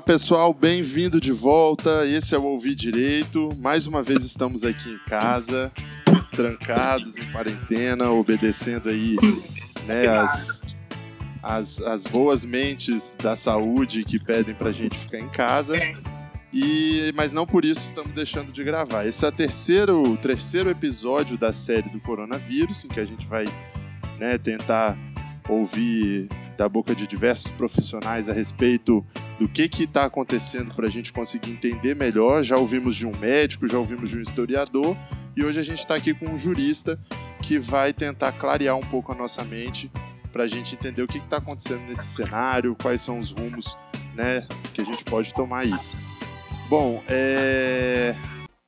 Olá pessoal, bem-vindo de volta. Esse é o Ouvir Direito. Mais uma vez estamos aqui em casa, trancados em quarentena, obedecendo aí né, as, as, as boas mentes da saúde que pedem pra gente ficar em casa. E, mas não por isso estamos deixando de gravar. Esse é o terceiro, terceiro episódio da série do coronavírus, em que a gente vai né, tentar ouvir da boca de diversos profissionais a respeito do que está acontecendo para a gente conseguir entender melhor. Já ouvimos de um médico, já ouvimos de um historiador, e hoje a gente está aqui com um jurista que vai tentar clarear um pouco a nossa mente para a gente entender o que está acontecendo nesse cenário, quais são os rumos né, que a gente pode tomar aí. Bom, é...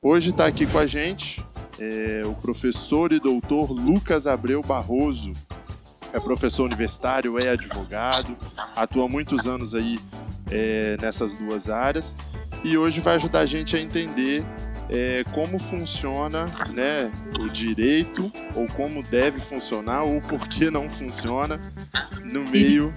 hoje está aqui com a gente é, o professor e doutor Lucas Abreu Barroso. É professor universitário, é advogado, atua muitos anos aí é, nessas duas áreas. E hoje vai ajudar a gente a entender é, como funciona né, o direito, ou como deve funcionar, ou por que não funciona no meio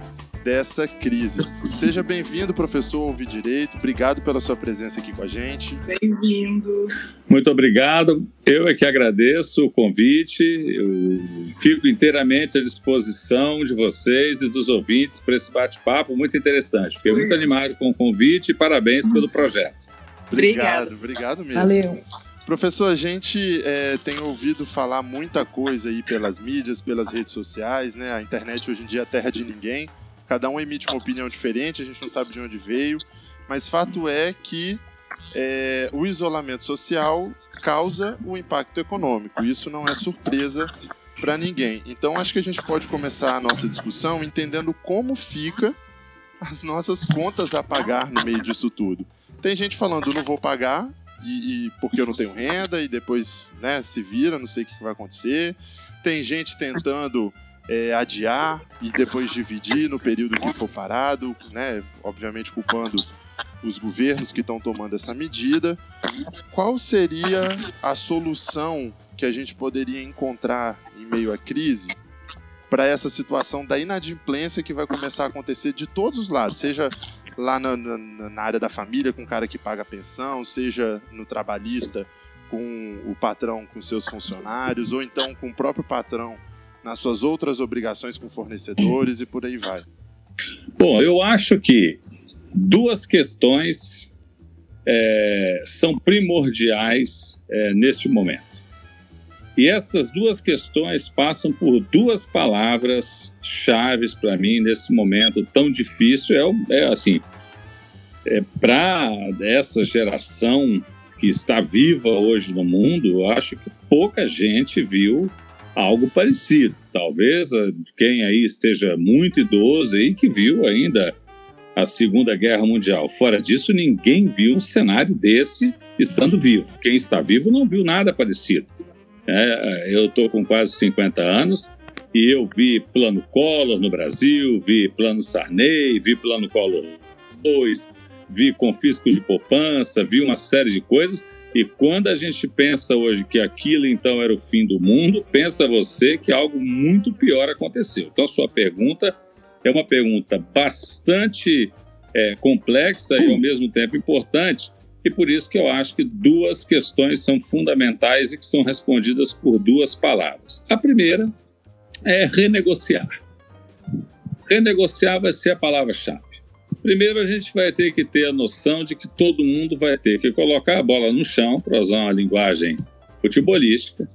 dessa crise. Seja bem-vindo, professor Ouvi Direito. Obrigado pela sua presença aqui com a gente. Bem-vindo. Muito obrigado. Eu é que agradeço o convite. Eu fico inteiramente à disposição de vocês e dos ouvintes para esse bate-papo muito interessante. Fiquei muito animado com o convite e parabéns pelo projeto. Obrigado, obrigado mesmo. Valeu. Professor, a gente é, tem ouvido falar muita coisa aí pelas mídias, pelas redes sociais, né? A internet hoje em dia é terra de ninguém. Cada um emite uma opinião diferente, a gente não sabe de onde veio, mas fato é que é, o isolamento social causa o impacto econômico. Isso não é surpresa para ninguém. Então acho que a gente pode começar a nossa discussão entendendo como fica as nossas contas a pagar no meio disso tudo. Tem gente falando, não vou pagar, e, e, porque eu não tenho renda, e depois né, se vira, não sei o que vai acontecer. Tem gente tentando é, adiar e depois dividir no período que for parado, né? Obviamente culpando os governos que estão tomando essa medida. Qual seria a solução que a gente poderia encontrar em meio à crise para essa situação da inadimplência que vai começar a acontecer de todos os lados, seja lá na, na, na área da família com o cara que paga a pensão, seja no trabalhista com o patrão com seus funcionários, ou então com o próprio patrão nas suas outras obrigações com fornecedores e por aí vai? Bom, eu acho que duas questões é, são primordiais é, neste momento. E essas duas questões passam por duas palavras chaves para mim nesse momento tão difícil. É, é assim, é, para essa geração que está viva hoje no mundo, eu acho que pouca gente viu algo parecido. Talvez ah, quem aí esteja muito idoso aí que viu ainda a Segunda Guerra Mundial. Fora disso, ninguém viu um cenário desse estando vivo. Quem está vivo não viu nada parecido. É, eu estou com quase 50 anos e eu vi Plano Collor no Brasil, vi Plano Sarney, vi Plano Collor 2, vi confisco de poupança, vi uma série de coisas e quando a gente pensa hoje que aquilo então era o fim do mundo, pensa você que algo muito pior aconteceu. Então, sua pergunta é uma pergunta bastante é, complexa e ao mesmo tempo importante, e por isso que eu acho que duas questões são fundamentais e que são respondidas por duas palavras. A primeira é renegociar. Renegociar vai ser a palavra-chave. Primeiro, a gente vai ter que ter a noção de que todo mundo vai ter que colocar a bola no chão, para usar uma linguagem futebolística,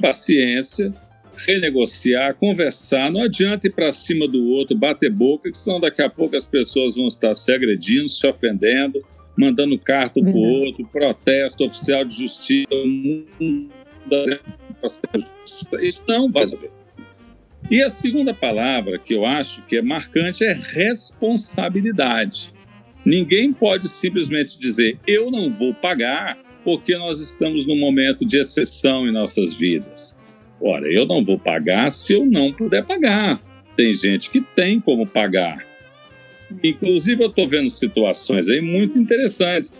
paciência, renegociar, conversar. Não adianta ir para cima do outro, bater boca, que senão daqui a pouco as pessoas vão estar se agredindo, se ofendendo, mandando carta para o uhum. outro, protesto oficial de justiça. Isso não vai resolver. E a segunda palavra que eu acho que é marcante é responsabilidade. Ninguém pode simplesmente dizer eu não vou pagar porque nós estamos num momento de exceção em nossas vidas. Ora, eu não vou pagar se eu não puder pagar. Tem gente que tem como pagar. Inclusive, eu estou vendo situações aí muito interessantes.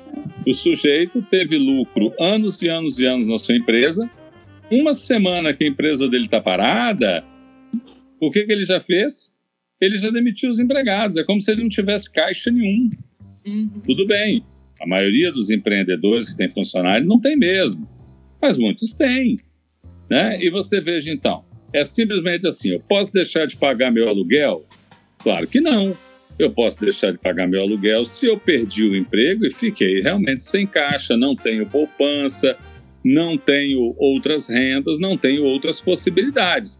O sujeito teve lucro anos e anos e anos na sua empresa. Uma semana que a empresa dele está parada, o que, que ele já fez? Ele já demitiu os empregados. É como se ele não tivesse caixa nenhum. Uhum. Tudo bem. A maioria dos empreendedores que tem funcionário não tem mesmo, mas muitos têm. Né? E você veja então, é simplesmente assim: eu posso deixar de pagar meu aluguel? Claro que não. Eu posso deixar de pagar meu aluguel se eu perdi o emprego e fiquei realmente sem caixa, não tenho poupança, não tenho outras rendas, não tenho outras possibilidades.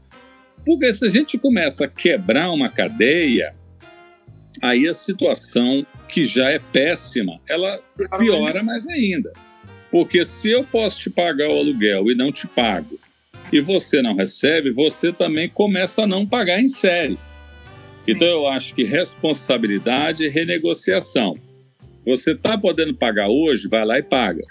Porque se a gente começa a quebrar uma cadeia, aí a situação que já é péssima, ela piora mais ainda. Porque se eu posso te pagar o aluguel e não te pago, e você não recebe, você também começa a não pagar em série. Sim. Então eu acho que responsabilidade e renegociação. Você está podendo pagar hoje, vai lá e paga.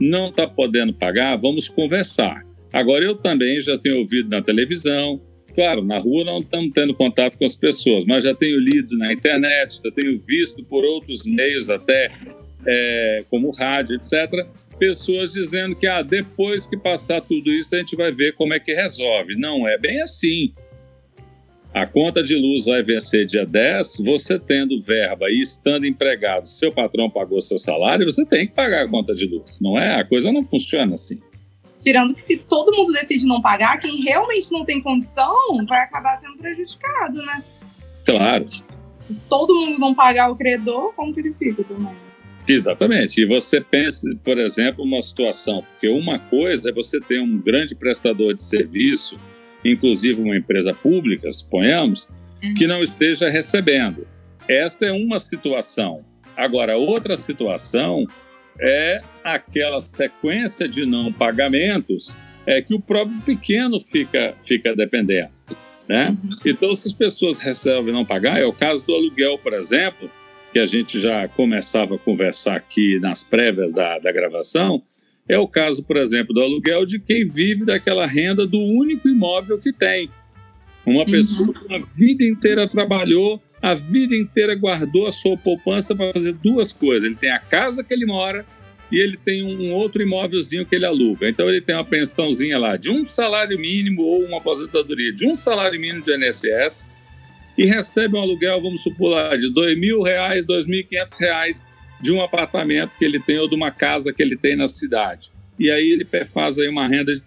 Não está podendo pagar, vamos conversar. Agora eu também já tenho ouvido na televisão, Claro, na rua não estamos tendo contato com as pessoas, mas já tenho lido na internet, já tenho visto por outros meios, até é, como rádio, etc., pessoas dizendo que ah, depois que passar tudo isso a gente vai ver como é que resolve. Não é bem assim. A conta de luz vai vencer dia 10, você tendo verba e estando empregado, seu patrão pagou seu salário, você tem que pagar a conta de luz. Não é? A coisa não funciona assim. Tirando que se todo mundo decide não pagar, quem realmente não tem condição vai acabar sendo prejudicado, né? Claro. Se todo mundo não pagar o credor, como que ele fica também? Exatamente. E você pensa, por exemplo, uma situação, porque uma coisa é você ter um grande prestador de serviço, inclusive uma empresa pública, suponhamos, uhum. que não esteja recebendo. Esta é uma situação. Agora, outra situação é aquela sequência de não pagamentos é que o próprio pequeno fica, fica dependendo. Né? Uhum. Então, se as pessoas resolvem não pagar, é o caso do aluguel, por exemplo, que a gente já começava a conversar aqui nas prévias da, da gravação, é o caso, por exemplo, do aluguel de quem vive daquela renda do único imóvel que tem. Uma uhum. pessoa que a vida inteira trabalhou, a vida inteira guardou a sua poupança para fazer duas coisas. Ele tem a casa que ele mora e ele tem um outro imóvelzinho que ele aluga. Então ele tem uma pensãozinha lá de um salário mínimo ou uma aposentadoria de um salário mínimo do INSS e recebe um aluguel, vamos supor lá, de mil reais, dois mil quinhentos reais de um apartamento que ele tem ou de uma casa que ele tem na cidade. E aí ele faz aí uma renda de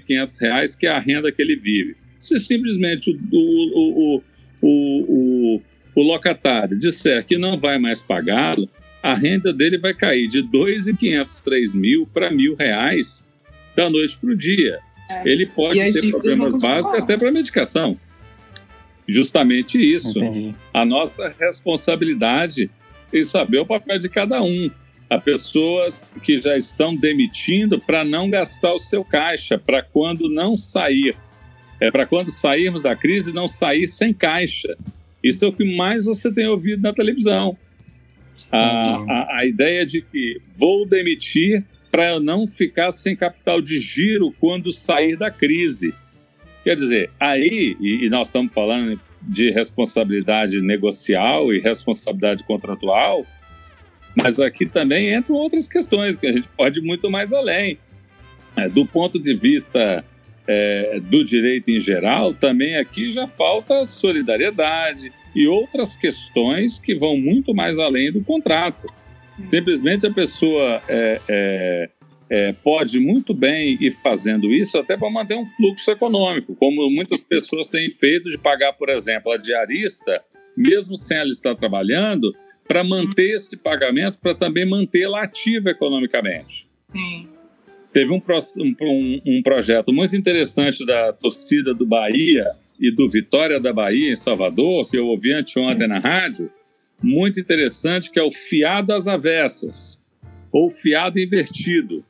quinhentos reais, que é a renda que ele vive. Se simplesmente o, o, o, o, o locatário disser que não vai mais pagá-lo, a renda dele vai cair de 2.500, 3 mil para mil reais da noite para o dia. É. Ele pode ter problemas básicos até para medicação. Justamente isso. Entendi. A nossa responsabilidade em saber o papel de cada um. Há pessoas que já estão demitindo para não gastar o seu caixa, para quando não sair. É para quando sairmos da crise não sair sem caixa. Isso é o que mais você tem ouvido na televisão. A, a, a ideia de que vou demitir para eu não ficar sem capital de giro quando sair da crise. Quer dizer, aí, e, e nós estamos falando de responsabilidade negocial e responsabilidade contratual, mas aqui também entram outras questões que a gente pode ir muito mais além. É, do ponto de vista é, do direito em geral, também aqui já falta solidariedade, e outras questões que vão muito mais além do contrato. Simplesmente a pessoa é, é, é, pode muito bem ir fazendo isso até para manter um fluxo econômico, como muitas pessoas têm feito de pagar, por exemplo, a diarista, mesmo sem ela estar trabalhando, para manter esse pagamento, para também mantê-la ativa economicamente. Sim. Teve um, um, um projeto muito interessante da torcida do Bahia, e do Vitória da Bahia, em Salvador, que eu ouvi anteontem na rádio, muito interessante, que é o fiado às avessas, ou fiado invertido.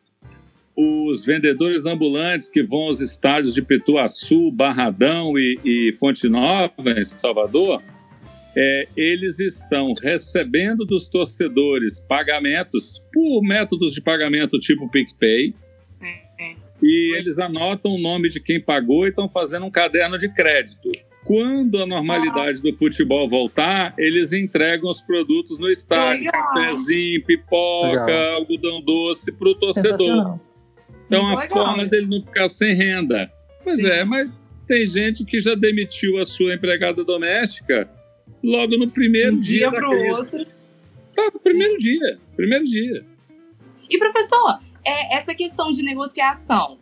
Os vendedores ambulantes que vão aos estádios de Pituaçu, Barradão e, e Fonte Nova, em Salvador, é, eles estão recebendo dos torcedores pagamentos por métodos de pagamento tipo PicPay, e eles anotam o nome de quem pagou e estão fazendo um caderno de crédito. Quando a normalidade do futebol voltar, eles entregam os produtos no estádio: legal. cafezinho, pipoca, legal. algodão doce para o torcedor. Então, a forma dele não ficar sem renda. Pois Sim. é, mas tem gente que já demitiu a sua empregada doméstica logo no primeiro um dia, dia da crise. Outro. Tá, primeiro dia. Primeiro dia. E, professor, é, essa questão de negociação,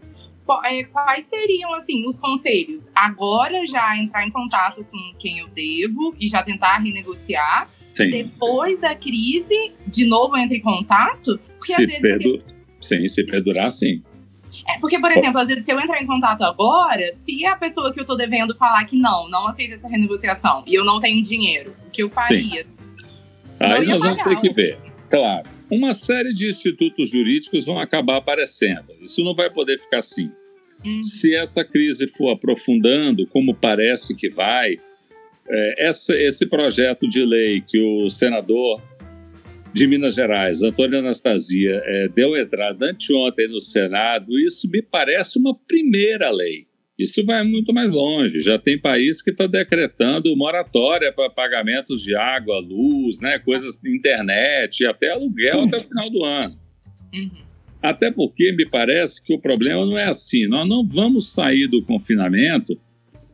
é, quais seriam, assim, os conselhos? Agora já entrar em contato com quem eu devo e já tentar renegociar? Sim. Depois da crise, de novo entra em contato? Porque, se, vezes, perdu... se... Sim, se perdurar, sim. É, porque, por exemplo, às vezes se eu entrar em contato agora, se a pessoa que eu tô devendo falar que não, não aceita essa renegociação e eu não tenho dinheiro, o que eu faria? Sim. Aí nós vamos ter que ver. Claro, uma série de institutos jurídicos vão acabar aparecendo. Isso não vai poder ficar assim. Uhum. Se essa crise for aprofundando, como parece que vai, é, essa, esse projeto de lei que o senador de Minas Gerais, Antônio Anastasia, é, deu entrada anteontem no Senado, isso me parece uma primeira lei. Isso vai muito mais longe. Já tem país que está decretando moratória para pagamentos de água, luz, né, coisas internet, até aluguel até o final do ano. Uhum. Até porque me parece que o problema não é assim. Nós não vamos sair do confinamento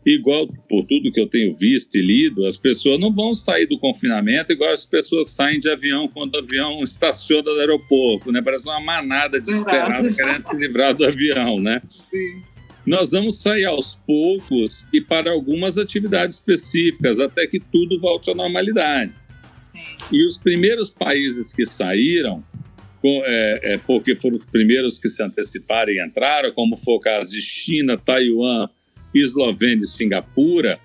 igual por tudo que eu tenho visto e lido, as pessoas não vão sair do confinamento igual as pessoas saem de avião quando o avião estaciona no aeroporto, né? Parece uma manada desesperada Exato. querendo se livrar do avião, né? Sim. Nós vamos sair aos poucos e para algumas atividades específicas, até que tudo volte à normalidade. E os primeiros países que saíram, é, é, porque foram os primeiros que se anteciparam e entraram, como foi o caso de China, Taiwan, Eslovênia e Singapura,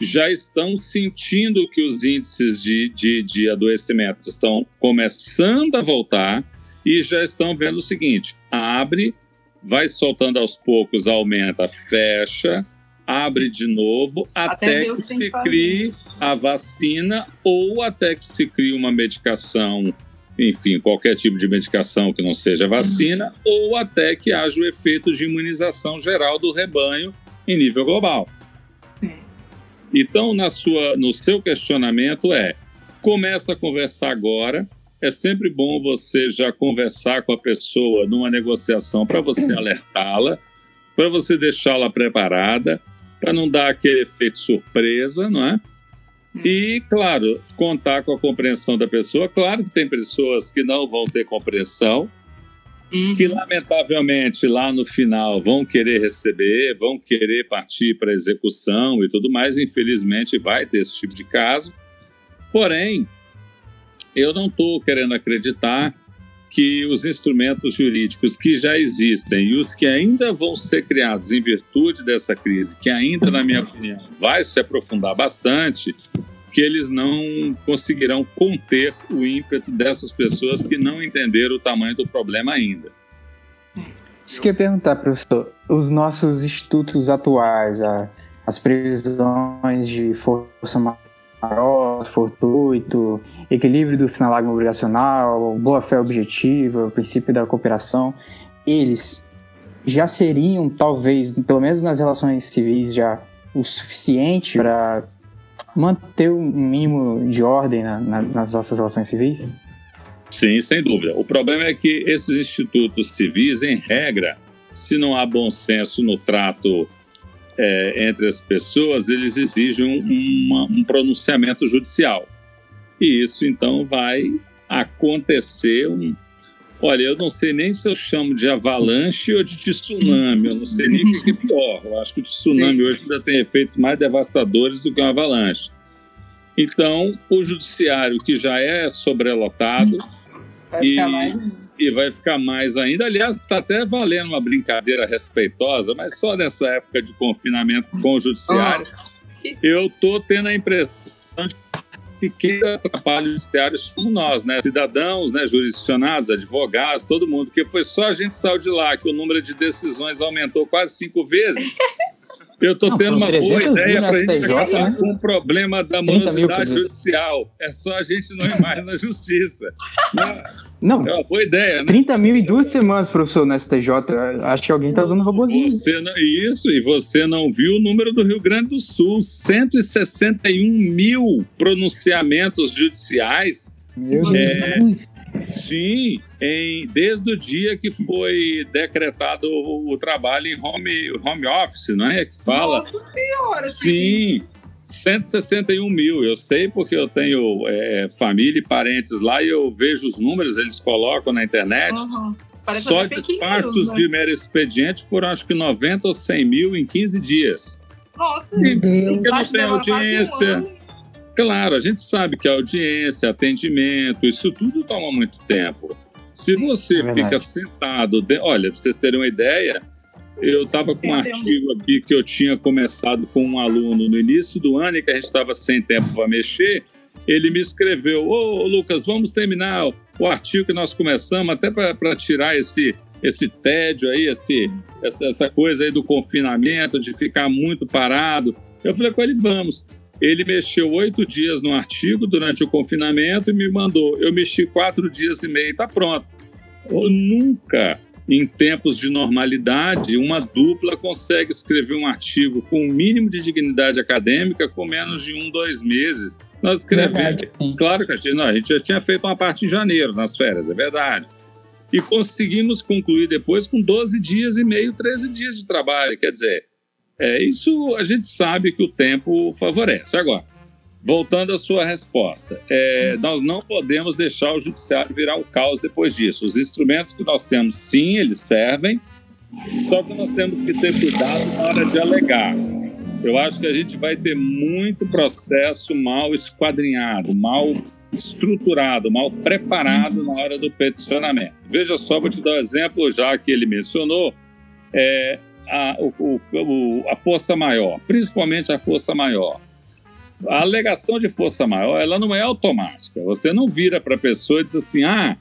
já estão sentindo que os índices de, de, de adoecimento estão começando a voltar e já estão vendo o seguinte: abre, vai soltando aos poucos, aumenta, fecha, abre de novo, até, até que se crie a vacina ou até que se crie uma medicação, enfim, qualquer tipo de medicação que não seja vacina, uhum. ou até que haja o efeito de imunização geral do rebanho em nível global. Então, na sua, no seu questionamento é: começa a conversar agora. É sempre bom você já conversar com a pessoa numa negociação para você alertá-la, para você deixá-la preparada, para não dar aquele efeito surpresa, não é? E, claro, contar com a compreensão da pessoa. Claro que tem pessoas que não vão ter compreensão, uhum. que lamentavelmente lá no final vão querer receber, vão querer partir para execução e tudo mais. Infelizmente vai ter esse tipo de caso. Porém, eu não estou querendo acreditar que os instrumentos jurídicos que já existem e os que ainda vão ser criados em virtude dessa crise, que ainda, na minha opinião, vai se aprofundar bastante, que eles não conseguirão conter o ímpeto dessas pessoas que não entenderam o tamanho do problema ainda. Isso que eu ia perguntar, professor. Os nossos institutos atuais, a, as previsões de força maior, fortuito, equilíbrio do sinalagma obrigacional, boa-fé objetiva, princípio da cooperação, eles já seriam, talvez, pelo menos nas relações civis, já o suficiente para manter um mínimo de ordem na, na, nas nossas relações civis? Sim, sem dúvida. O problema é que esses institutos civis, em regra, se não há bom senso no trato é, entre as pessoas, eles exigem uma, um pronunciamento judicial. E isso, então, vai acontecer um, Olha, eu não sei nem se eu chamo de avalanche ou de tsunami, eu não sei nem o que é pior. Eu acho que o tsunami hoje ainda tem efeitos mais devastadores do que uma avalanche. Então, o judiciário, que já é sobrelotado, vai e, e vai ficar mais ainda. Aliás, está até valendo uma brincadeira respeitosa, mas só nessa época de confinamento com o judiciário, oh. eu estou tendo a impressão de que quem atrapalha o judiciário somos nós, né? Cidadãos, né? jurisdicionados, advogados, todo mundo, porque foi só a gente saiu de lá que o número de decisões aumentou quase cinco vezes. Eu estou tendo uma boa ideia para a gente acabar né? com o problema da morosidade judicial. É só a gente não ir mais na justiça. Não, é uma boa ideia, né? 30 mil e duas semanas, professor, no STJ. Acho que alguém está usando robozinho. Você não, isso, e você não viu o número do Rio Grande do Sul: 161 mil pronunciamentos judiciais. Meu é, Deus. Sim, em, desde o dia que foi decretado o, o, trabalho em home, home office, não é? Que fala. Nossa Senhora! Sim. 161 mil, eu sei porque eu tenho é, família e parentes lá e eu vejo os números, eles colocam na internet. Uhum. Só despachos né? de mero expediente foram acho que 90 ou 100 mil em 15 dias. Nossa, Sim, porque não tem audiência. Claro, a gente sabe que a audiência, atendimento, isso tudo toma muito tempo. Se você é fica sentado, de... olha, para vocês terem uma ideia, eu estava com um artigo aqui que eu tinha começado com um aluno no início do ano e que a gente estava sem tempo para mexer. Ele me escreveu: Ô Lucas, vamos terminar o artigo que nós começamos, até para tirar esse, esse tédio aí, esse, essa, essa coisa aí do confinamento, de ficar muito parado. Eu falei com ele: vamos. Ele mexeu oito dias no artigo durante o confinamento e me mandou. Eu mexi quatro dias e meio, tá pronto. Eu nunca, em tempos de normalidade, uma dupla consegue escrever um artigo com o um mínimo de dignidade acadêmica com menos de um, dois meses. Nós escrevemos. Claro que a gente, não, a gente já tinha feito uma parte em janeiro, nas férias, é verdade. E conseguimos concluir depois com 12 dias e meio, 13 dias de trabalho. Quer dizer, é, isso a gente sabe que o tempo favorece. Agora, voltando à sua resposta, é, nós não podemos deixar o judiciário virar o caos depois disso. Os instrumentos que nós temos, sim, eles servem, só que nós temos que ter cuidado na hora de alegar. Eu acho que a gente vai ter muito processo mal esquadrinhado, mal estruturado, mal preparado na hora do peticionamento. Veja só, vou te dar um exemplo, já que ele mencionou. É, a, o, o, a força maior, principalmente a força maior. A alegação de força maior, ela não é automática. Você não vira para a pessoa e diz assim: ah,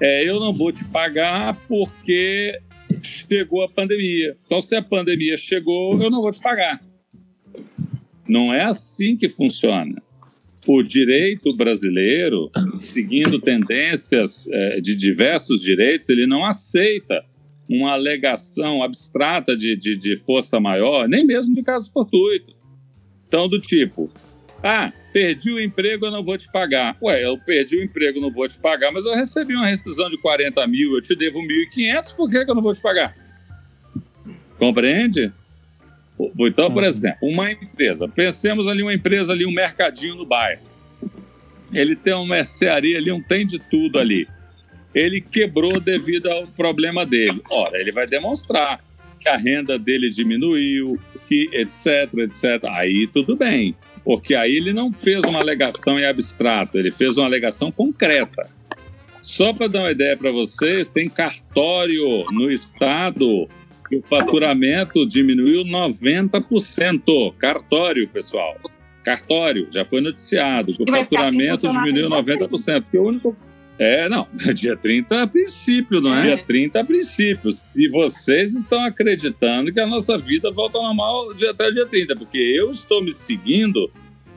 é, eu não vou te pagar porque chegou a pandemia. Então, se a pandemia chegou, eu não vou te pagar. Não é assim que funciona. O direito brasileiro, seguindo tendências é, de diversos direitos, ele não aceita uma alegação abstrata de, de, de força maior, nem mesmo de caso fortuito. Então, do tipo, ah, perdi o emprego, eu não vou te pagar. Ué, eu perdi o emprego, não vou te pagar, mas eu recebi uma rescisão de 40 mil, eu te devo 1.500, por que, que eu não vou te pagar? Compreende? Então, por uhum. exemplo, uma empresa, pensemos ali uma empresa ali, um mercadinho no bairro. Ele tem uma mercearia ali, um tem de tudo ali ele quebrou devido ao problema dele. Ora, ele vai demonstrar que a renda dele diminuiu, que etc, etc. Aí tudo bem, porque aí ele não fez uma alegação em abstrato, ele fez uma alegação concreta. Só para dar uma ideia para vocês, tem cartório no estado que o faturamento diminuiu 90%. Cartório, pessoal. Cartório, já foi noticiado que o faturamento diminuiu 90%. Porque o único é, não, dia 30 a princípio, não é? Dia 30 a princípio. Se vocês estão acreditando que a nossa vida volta ao normal dia, até dia 30, porque eu estou me seguindo,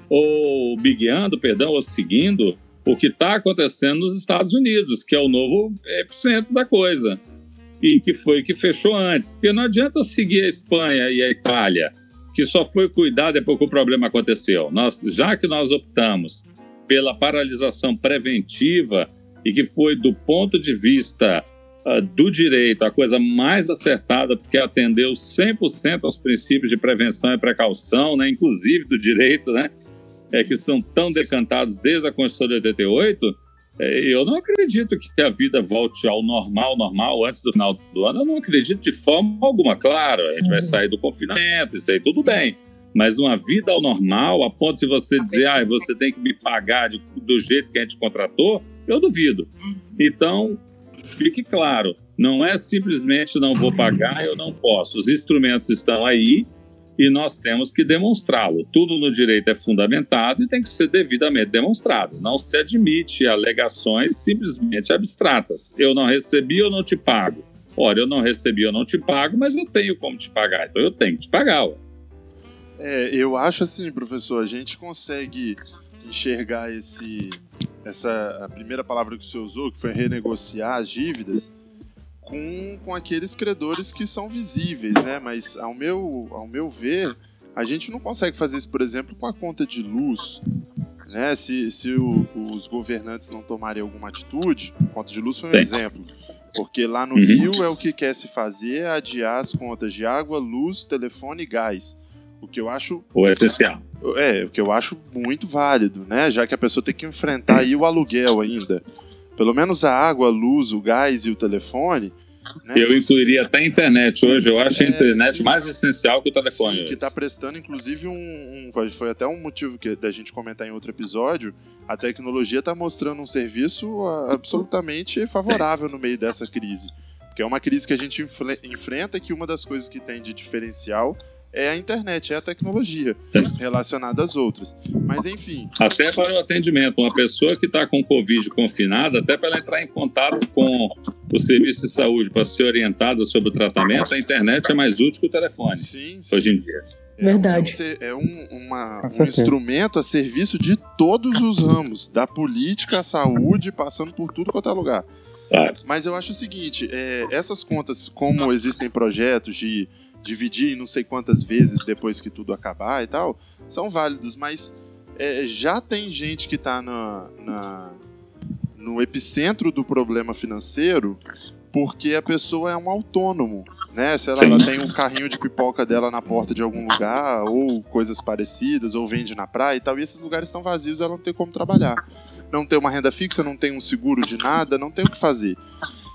ou me guiando, perdão, ou seguindo o que está acontecendo nos Estados Unidos, que é o novo epicentro da coisa. E que foi que fechou antes. Porque não adianta seguir a Espanha e a Itália, que só foi cuidar depois que o problema aconteceu. Nós, já que nós optamos pela paralisação preventiva e que foi, do ponto de vista uh, do direito, a coisa mais acertada, porque atendeu 100% aos princípios de prevenção e precaução, né, inclusive do direito, né, é, que são tão decantados desde a Constituição de 88, é, eu não acredito que a vida volte ao normal, normal, antes do final do ano. Eu não acredito de forma alguma. Claro, a gente vai uhum. sair do confinamento, isso aí tudo bem. Mas uma vida ao normal, a ponto de você dizer, ah, você tem que me pagar de, do jeito que a gente contratou, eu duvido. Então, fique claro, não é simplesmente não vou pagar, eu não posso. Os instrumentos estão aí e nós temos que demonstrá-lo. Tudo no direito é fundamentado e tem que ser devidamente demonstrado. Não se admite alegações simplesmente abstratas. Eu não recebi, eu não te pago. Ora, eu não recebi, eu não te pago, mas eu tenho como te pagar, então eu tenho que te pagar. Ué. É, eu acho assim, professor, a gente consegue enxergar esse essa a primeira palavra que você usou, que foi renegociar as dívidas, com, com aqueles credores que são visíveis, né? Mas ao meu, ao meu ver, a gente não consegue fazer isso, por exemplo, com a conta de luz. Né? Se, se o, os governantes não tomarem alguma atitude, a conta de luz foi um Sim. exemplo. Porque lá no uhum. Rio é o que quer se fazer é adiar as contas de água, luz, telefone e gás. O que eu acho. O essencial. É, o que eu acho muito válido, né? Já que a pessoa tem que enfrentar aí o aluguel ainda. Pelo menos a água, a luz, o gás e o telefone. Né? Eu incluiria até a internet hoje. Eu acho é, a internet sim, mais essencial que o telefone. Sim, que está prestando, inclusive, um, um, Foi até um motivo que, da gente comentar em outro episódio. A tecnologia está mostrando um serviço absolutamente favorável no meio dessa crise. Porque é uma crise que a gente enfrenta que uma das coisas que tem de diferencial é a internet, é a tecnologia relacionada às outras. Mas enfim. Até para o atendimento, uma pessoa que está com Covid confinada, até para ela entrar em contato com o serviço de saúde para ser orientada sobre o tratamento, a internet é mais útil que o telefone. Sim, sim. Hoje em dia. É, Verdade. É um, uma, um instrumento a serviço de todos os ramos, da política à saúde, passando por tudo quanto é lugar. Claro. Mas eu acho o seguinte: é, essas contas, como existem projetos de dividir não sei quantas vezes depois que tudo acabar e tal, são válidos, mas é, já tem gente que está na, na, no epicentro do problema financeiro porque a pessoa é um autônomo, né? Se ela, ela, tem um carrinho de pipoca dela na porta de algum lugar, ou coisas parecidas, ou vende na praia e tal, e esses lugares estão vazios, ela não tem como trabalhar. Não tem uma renda fixa, não tem um seguro de nada, não tem o que fazer.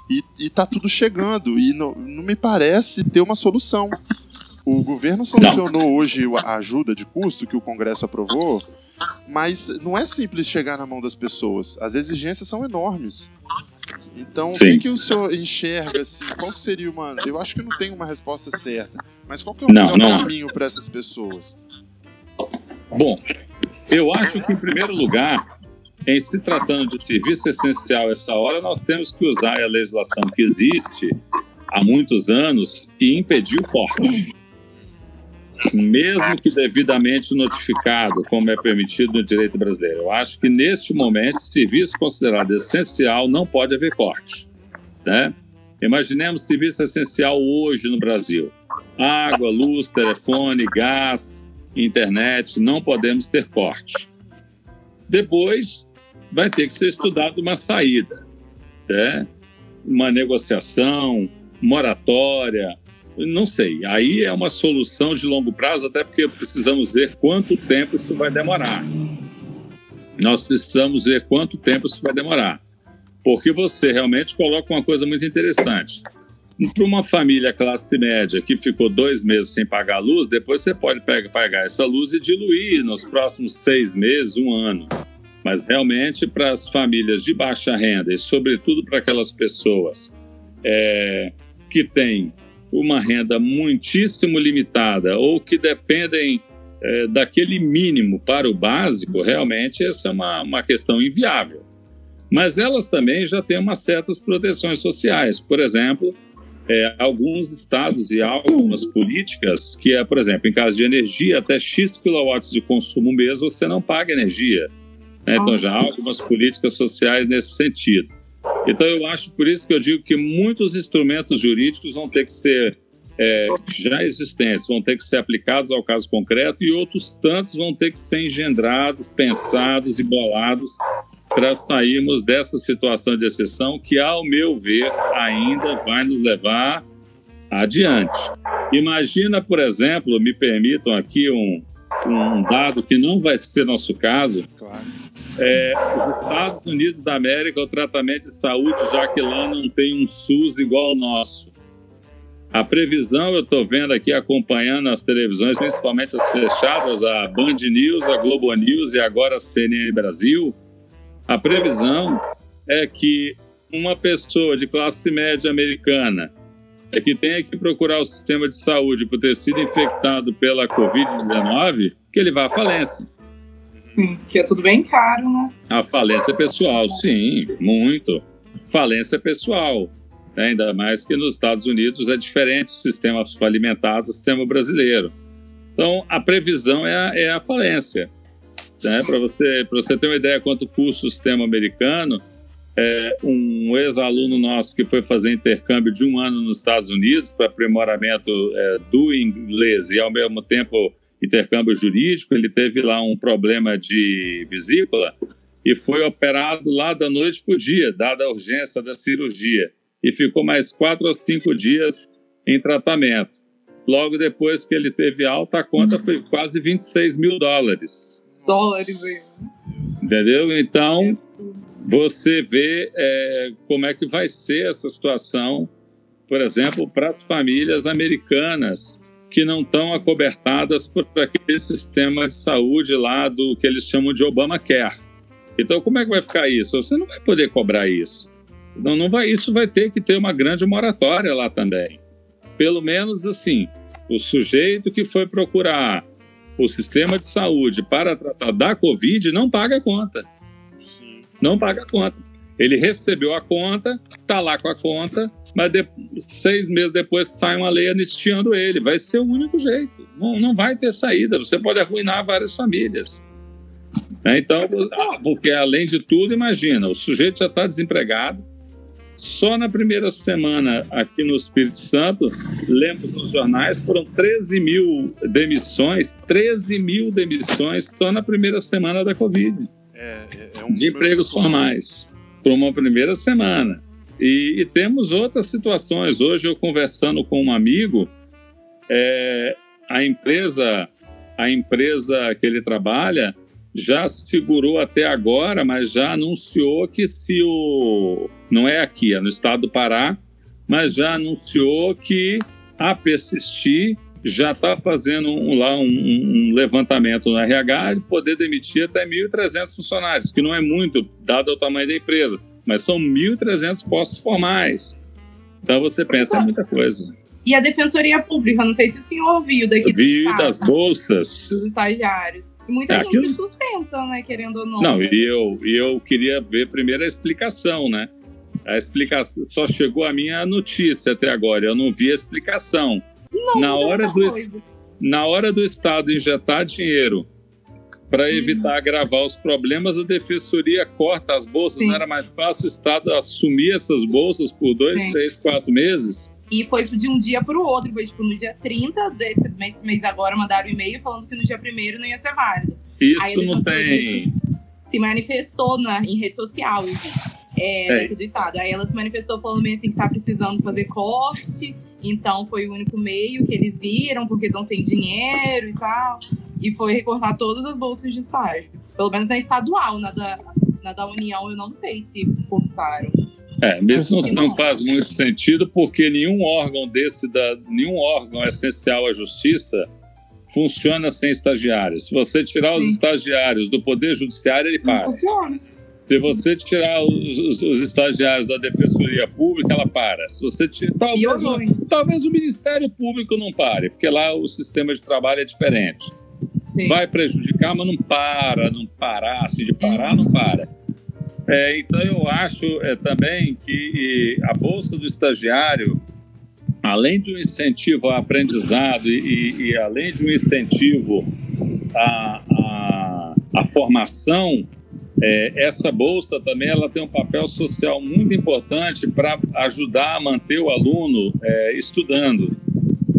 E, e tá tudo chegando, e não, não me parece ter uma solução. O governo sancionou hoje a ajuda de custo que o Congresso aprovou, mas não é simples chegar na mão das pessoas. As exigências são enormes. Então, Sim. o que, que o senhor enxerga assim? Qual que seria uma. Eu acho que não tem uma resposta certa, mas qual que é o não, melhor não. caminho para essas pessoas? Bom, eu acho que, em primeiro lugar, em se tratando de serviço essencial essa hora, nós temos que usar a legislação que existe há muitos anos e impedir o corte. Mesmo que devidamente notificado, como é permitido no direito brasileiro. Eu acho que, neste momento, serviço considerado essencial não pode haver corte. Né? Imaginemos serviço essencial hoje no Brasil: água, luz, telefone, gás, internet, não podemos ter corte. Depois, vai ter que ser estudado uma saída, né? uma negociação, moratória, não sei. Aí é uma solução de longo prazo, até porque precisamos ver quanto tempo isso vai demorar. Nós precisamos ver quanto tempo isso vai demorar. Porque você realmente coloca uma coisa muito interessante. Para uma família classe média que ficou dois meses sem pagar a luz, depois você pode pagar essa luz e diluir nos próximos seis meses, um ano mas realmente para as famílias de baixa renda e, sobretudo, para aquelas pessoas é, que têm uma renda muitíssimo limitada ou que dependem é, daquele mínimo para o básico, realmente essa é uma, uma questão inviável. Mas elas também já têm umas certas proteções sociais. Por exemplo, é, alguns estados e algumas políticas que é, por exemplo, em caso de energia, até X quilowatts de consumo mês você não paga energia. Né? Então já há algumas políticas sociais nesse sentido. Então eu acho por isso que eu digo que muitos instrumentos jurídicos vão ter que ser é, já existentes, vão ter que ser aplicados ao caso concreto e outros tantos vão ter que ser engendrados, pensados e bolados para sairmos dessa situação de exceção que, ao meu ver, ainda vai nos levar adiante. Imagina, por exemplo, me permitam aqui um, um dado que não vai ser nosso caso. Claro é, os Estados Unidos da América, o tratamento de saúde, já que lá não tem um SUS igual ao nosso. A previsão, eu estou vendo aqui, acompanhando as televisões, principalmente as fechadas, a Band News, a Globo News e agora a CNN Brasil, a previsão é que uma pessoa de classe média americana é que tenha que procurar o sistema de saúde por ter sido infectado pela Covid-19, que ele vá à falência. Sim, que é tudo bem caro, né? A falência pessoal, sim, muito. Falência pessoal. Ainda mais que nos Estados Unidos é diferente o sistema alimentar do sistema brasileiro. Então, a previsão é a, é a falência. Né? Para você, você ter uma ideia quanto custa o sistema americano, é, um ex-aluno nosso que foi fazer intercâmbio de um ano nos Estados Unidos para aprimoramento é, do inglês e, ao mesmo tempo, intercâmbio jurídico, ele teve lá um problema de vesícula e foi operado lá da noite para o dia, dada a urgência da cirurgia, e ficou mais quatro ou cinco dias em tratamento. Logo depois que ele teve alta, a conta Uhum. foi quase 26 mil dólares. Dólares. Entendeu? Então, você vê é, como é que vai ser essa situação, por exemplo, para as famílias americanas que não estão acobertadas por aquele sistema de saúde lá do que eles chamam de Obamacare. Então, como é que vai ficar isso? Você não vai poder cobrar isso. Não, não vai, isso vai ter que ter uma grande moratória lá também. Pelo menos assim, o sujeito que foi procurar o sistema de saúde para tratar da Covid não paga a conta não paga a conta. Ele recebeu a conta, tá lá com a conta, mas de- seis meses depois sai uma lei anistiando ele. Vai ser o único jeito. Não, não vai ter saída. Você pode arruinar várias famílias. Né? Então, ah, porque além de tudo, imagina, o sujeito já está desempregado. Só na primeira semana aqui no Espírito Santo, lemos nos jornais, foram 13 mil demissões, 13 mil demissões só na primeira semana da Covid É, é, é um de empregos formais por uma primeira semana. E, e temos outras situações. Hoje eu conversando com um amigo, é, a empresa, a empresa que ele trabalha já segurou até agora, mas já anunciou que se o não é aqui, é no estado do Pará, mas já anunciou que a persistir já está fazendo um, lá um, um levantamento no RH de poder demitir até 1.300 funcionários, que não é muito, dado o tamanho da empresa, mas são 1.300 postos formais. Então você pensa, é muita coisa. E a Defensoria Pública, não sei se o senhor viu daqui do Vi estado, das bolsas. dos estagiários. E muita É, gente aquilo- se sustenta, né, querendo ou não. Não, né? e eu, e eu queria ver primeiro a explicação, né? A explicação só chegou a minha notícia até agora, eu não vi a explicação. Não, na hora do- coisa. Na hora do Estado injetar dinheiro para Uhum. evitar agravar os problemas, a defensoria corta as bolsas. Sim. Não era mais fácil o Estado assumir essas bolsas por dois, Sim. três, quatro meses? E foi de um dia para o outro. Foi tipo no dia 30 desse mês, mês agora mandaram um e-mail falando que no dia 1 não ia ser válido. Isso não tem. Se manifestou na, em rede social, vi, é, É. do estado. Aí ela se manifestou falando meio assim que tá precisando fazer corte. Então foi o único meio que eles viram, porque estão sem dinheiro e tal. E foi recortar todas as bolsas de estágio. Pelo menos na estadual, na da, na da União, eu não sei se cortaram. É, isso não, não não. faz muito sentido, porque nenhum órgão desse, da, nenhum órgão essencial à justiça funciona sem estagiários. Se você tirar os Sim. estagiários do Poder Judiciário, ele Não para. funciona. Se você tirar os, os- os estagiários da Defensoria Pública, ela para. Se você tirar, talvez, o, talvez o Ministério Público não pare, porque lá o sistema de trabalho é diferente. Sim. Vai prejudicar, mas não para, não parar, assim, de parar, não para. É, então eu acho é, também que a Bolsa do Estagiário, além de um incentivo ao aprendizado e, e- e além de um incentivo à, à, à formação, é, essa bolsa também ela tem um papel social muito importante para ajudar a manter o aluno é, estudando,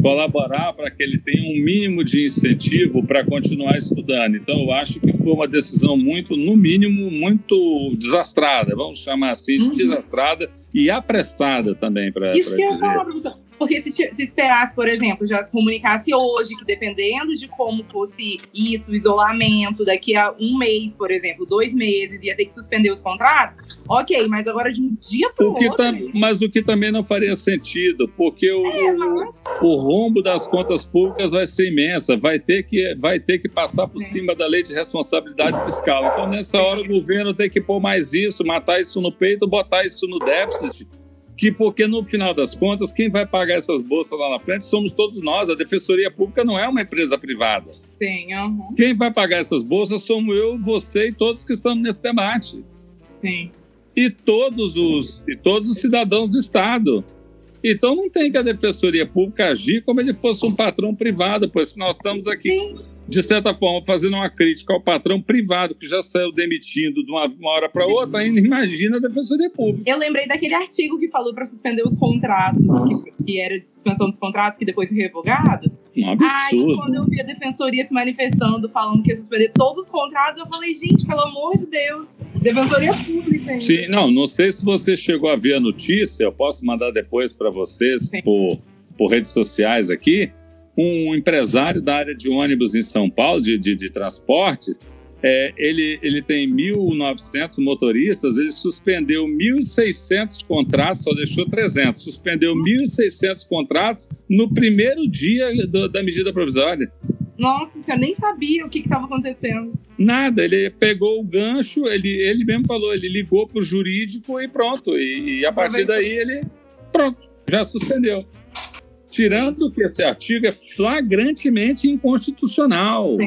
colaborar para que ele tenha um mínimo de incentivo para continuar estudando. Então, eu acho que foi uma decisão muito, no mínimo, muito desastrada, vamos chamar assim, Uhum. desastrada e apressada também para Isso que eu ia dizer. falar, professor. Porque se, se esperasse, por exemplo, já se comunicasse hoje, que dependendo de como fosse isso, o isolamento, daqui a um mês, por exemplo, dois meses, ia ter que suspender os contratos, ok, mas agora de um dia para o outro. tam- mas o que também não faria sentido, porque o, É, mas- o rombo das contas públicas vai ser imensa, vai ter que, vai ter que passar por Sim. cima da lei de responsabilidade fiscal. Então, nessa hora, o governo tem que pôr mais isso, matar isso no peito, botar isso no déficit, que porque no final das contas, quem vai pagar essas bolsas lá na frente somos todos nós. A Defensoria Pública não é uma empresa privada. Sim, aham, Quem vai pagar essas bolsas somos eu, você e todos que estamos nesse debate sim. e todos os e todos os cidadãos do estado. Então não tem que a defensoria pública agir como ele fosse um patrão privado, pois se nós estamos aqui Sim. De certa forma fazendo uma crítica ao patrão privado que já saiu demitindo de uma, uma hora para outra, ainda imagina a defensoria pública. Eu lembrei daquele artigo que falou para suspender os contratos, que, que era de suspensão dos contratos, que depois foi revogado. Um Aí, absurdo. quando eu vi a defensoria se manifestando, falando que ia suspender todos os contratos, eu falei, gente, pelo amor de Deus, defensoria pública. hein? Sim, não, não sei se você chegou a ver a notícia, eu posso mandar depois para vocês Sim. por, por redes sociais aqui, um empresário da área de ônibus em São Paulo, de, de, de transporte, é, ele, ele tem 1.900 motoristas, ele suspendeu 1.600 contratos, só deixou 300. Suspendeu 1.600 contratos no primeiro dia do, da medida provisória. Nossa, você nem sabia o que estava acontecendo. Nada, ele pegou o gancho, ele, ele mesmo falou, ele ligou para o jurídico e pronto. E, e a partir daí ele, pronto, já suspendeu. Tirando que esse artigo é flagrantemente inconstitucional.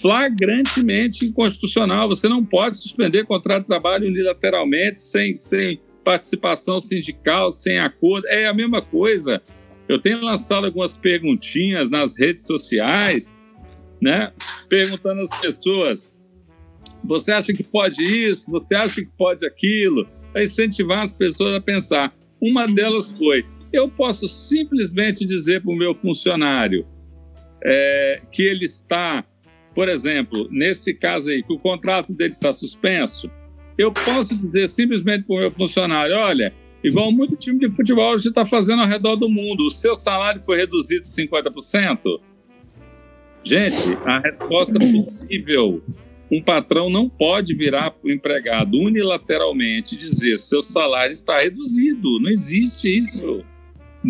Flagrantemente inconstitucional. Você não pode suspender contrato de trabalho unilateralmente, sem, sem participação sindical, sem acordo. É a mesma coisa. Eu tenho lançado algumas perguntinhas nas redes sociais, né? Perguntando às pessoas: você acha que pode isso? Você acha que pode aquilo? Para incentivar as pessoas a pensar. Uma delas foi: eu posso simplesmente dizer para o meu funcionário é, que ele está, por exemplo, nesse caso aí, que o contrato dele está suspenso. Eu posso dizer simplesmente para o meu funcionário: olha, igual muito time de futebol hoje está fazendo ao redor do mundo, o seu salário foi reduzido 50%. Gente, a resposta possível um patrão não pode virar para o empregado unilateralmente e dizer seu salário está reduzido. Não existe isso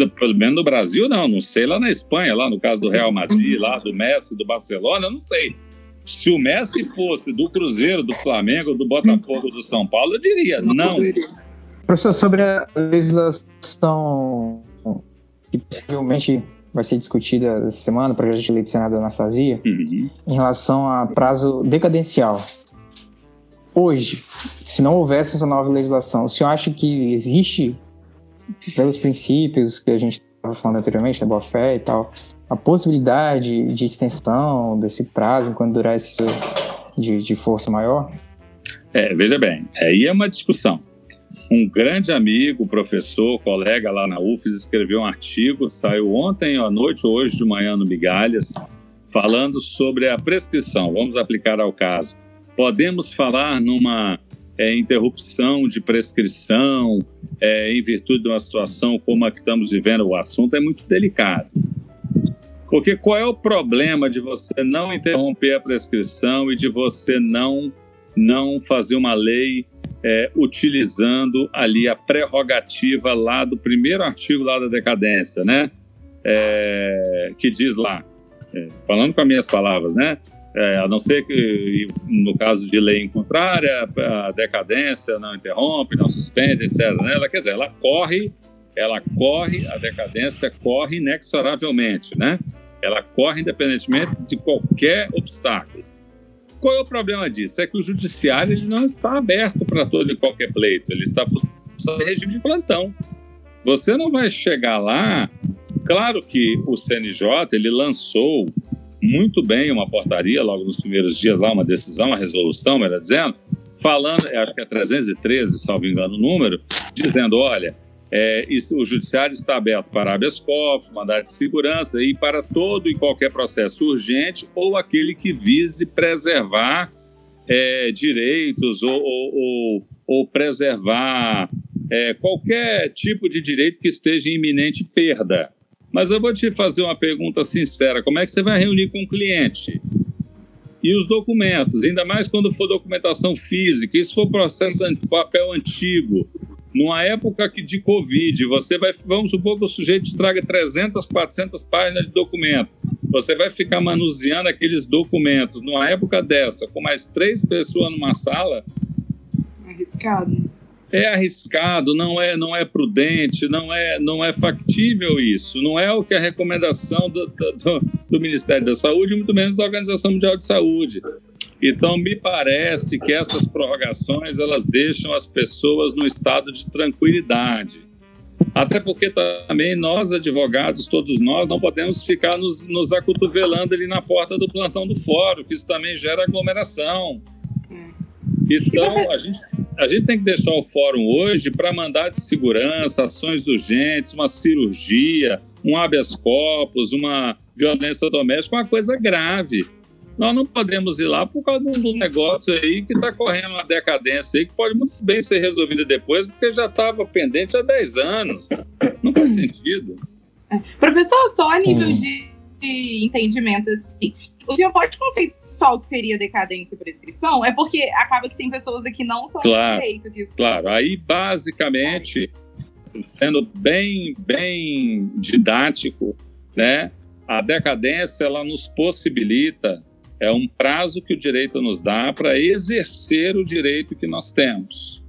pelo menos no Brasil, não. Não sei lá na Espanha, lá no caso do Real Madrid, lá do Messi, do Barcelona, não sei. Se o Messi fosse do Cruzeiro, do Flamengo, do Botafogo, do São Paulo, eu diria não. Professor, sobre a legislação que possivelmente vai ser discutida essa semana, projeto de lei do Senado Anastasia, uhum. em relação a prazo decadencial. Hoje, se não houvesse essa nova legislação, o senhor acha que existe pelos princípios que a gente estava falando anteriormente, da boa fé e tal, a possibilidade de extensão desse prazo enquanto durar esse de, de força maior? É, veja bem, aí é uma discussão. Um grande amigo, professor, colega lá na UFES, escreveu um artigo, saiu ontem à noite hoje de manhã no Migalhas, falando sobre a prescrição. Vamos aplicar ao caso. Podemos falar numa é, interrupção de prescrição, é, em virtude de uma situação como a que estamos vivendo, o assunto é muito delicado. Porque qual é o problema de você não interromper a prescrição e de você não, não fazer uma lei é, utilizando ali a prerrogativa lá do primeiro artigo lá da decadência, né? É, que diz lá, é, falando com as minhas palavras, né? É, a não ser que, no caso de lei em contrária, a decadência não interrompe, não suspende, etc. Né? Ela, quer dizer, ela corre, ela corre, a decadência corre inexoravelmente, né? Ela corre independentemente de qualquer obstáculo. Qual é o problema disso? É que o judiciário ele não está aberto para todo e qualquer pleito, ele está só em regime de plantão. Você não vai chegar lá. Claro que o CNJ ele lançou muito bem uma portaria logo nos primeiros dias lá, uma decisão, uma resolução, melhor dizendo, falando, acho que é 313, salvo engano o número, dizendo, olha, é, isso, o judiciário está aberto para habeas corpus, mandado de segurança e para todo e qualquer processo urgente ou aquele que vise preservar é, direitos ou, ou, ou, ou preservar é, qualquer tipo de direito que esteja em iminente perda. Mas eu vou te fazer uma pergunta sincera: como é que você vai reunir com o cliente? E os documentos, ainda mais quando for documentação física, isso for processo papel antigo, numa época de Covid, você vai, vamos supor que o sujeito traga 300, 400 páginas de documento. Você vai ficar manuseando aqueles documentos numa época dessa, com mais três pessoas numa sala. Arriscado é arriscado, não é, não é prudente, não é, não é factível isso. Não é o que a recomendação do, do, do, Ministério da Saúde, muito menos da Organização Mundial de Saúde. Então, me parece que essas prorrogações elas deixam as pessoas no estado de tranquilidade. Até porque também nós, advogados, todos nós, não podemos ficar nos, nos acotovelando ali na porta do plantão do fórum, que isso também gera aglomeração. Então, a gente a gente tem que deixar o fórum hoje para mandar de segurança, ações urgentes, uma cirurgia, um habeas corpus, uma violência doméstica, uma coisa grave. Nós não podemos ir lá por causa de um negócio aí que está correndo uma decadência aí, que pode muito bem ser resolvida depois, porque já estava pendente há 10 anos. Não faz sentido. É. Professor, só a nível de entendimento assim. O senhor pode conceituar o que seria decadência e prescrição? É porque acaba que tem pessoas aqui que não são claro, direito. Que claro, aí basicamente, sendo bem, bem didático, né? A decadência ela nos possibilita é um prazo que o direito nos dá para exercer o direito que nós temos.